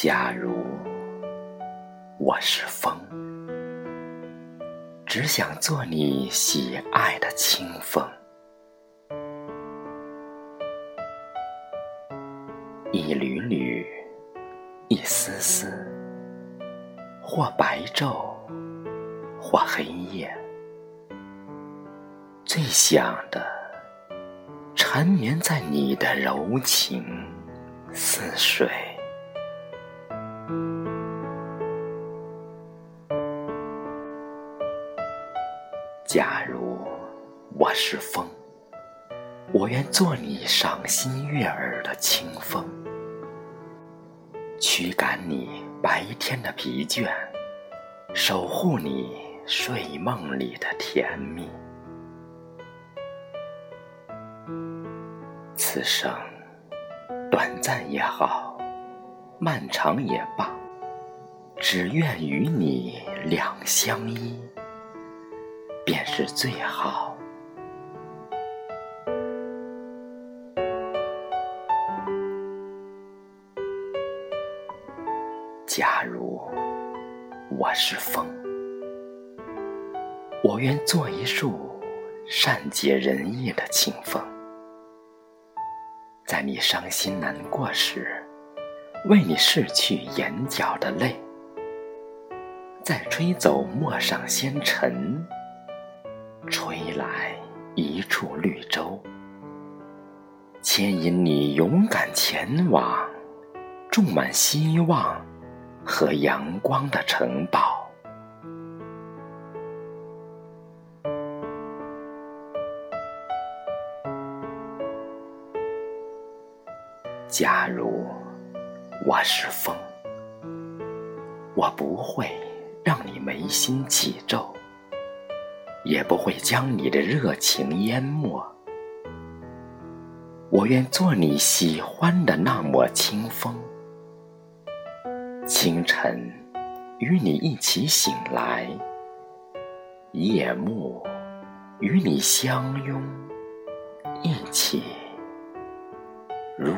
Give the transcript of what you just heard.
假如我是风，只想做你喜爱的清风，一缕缕，一丝丝，或白昼，或黑夜，最想的，缠绵在你的柔情似水。假如我是风，我愿做你赏心悦耳的清风，驱赶你白天的疲倦，守护你睡梦里的甜蜜。此生短暂也好，漫长也罢，只愿与你两相依。便是最好。假如我是风，我愿做一束善解人意的清风，在你伤心难过时，为你拭去眼角的泪，再吹走陌上纤尘。吹来一处绿洲，牵引你勇敢前往种满希望和阳光的城堡。假如我是风，我不会让你眉心起皱。也不会将你的热情淹没。我愿做你喜欢的那抹清风，清晨与你一起醒来，夜幕与你相拥，一起入。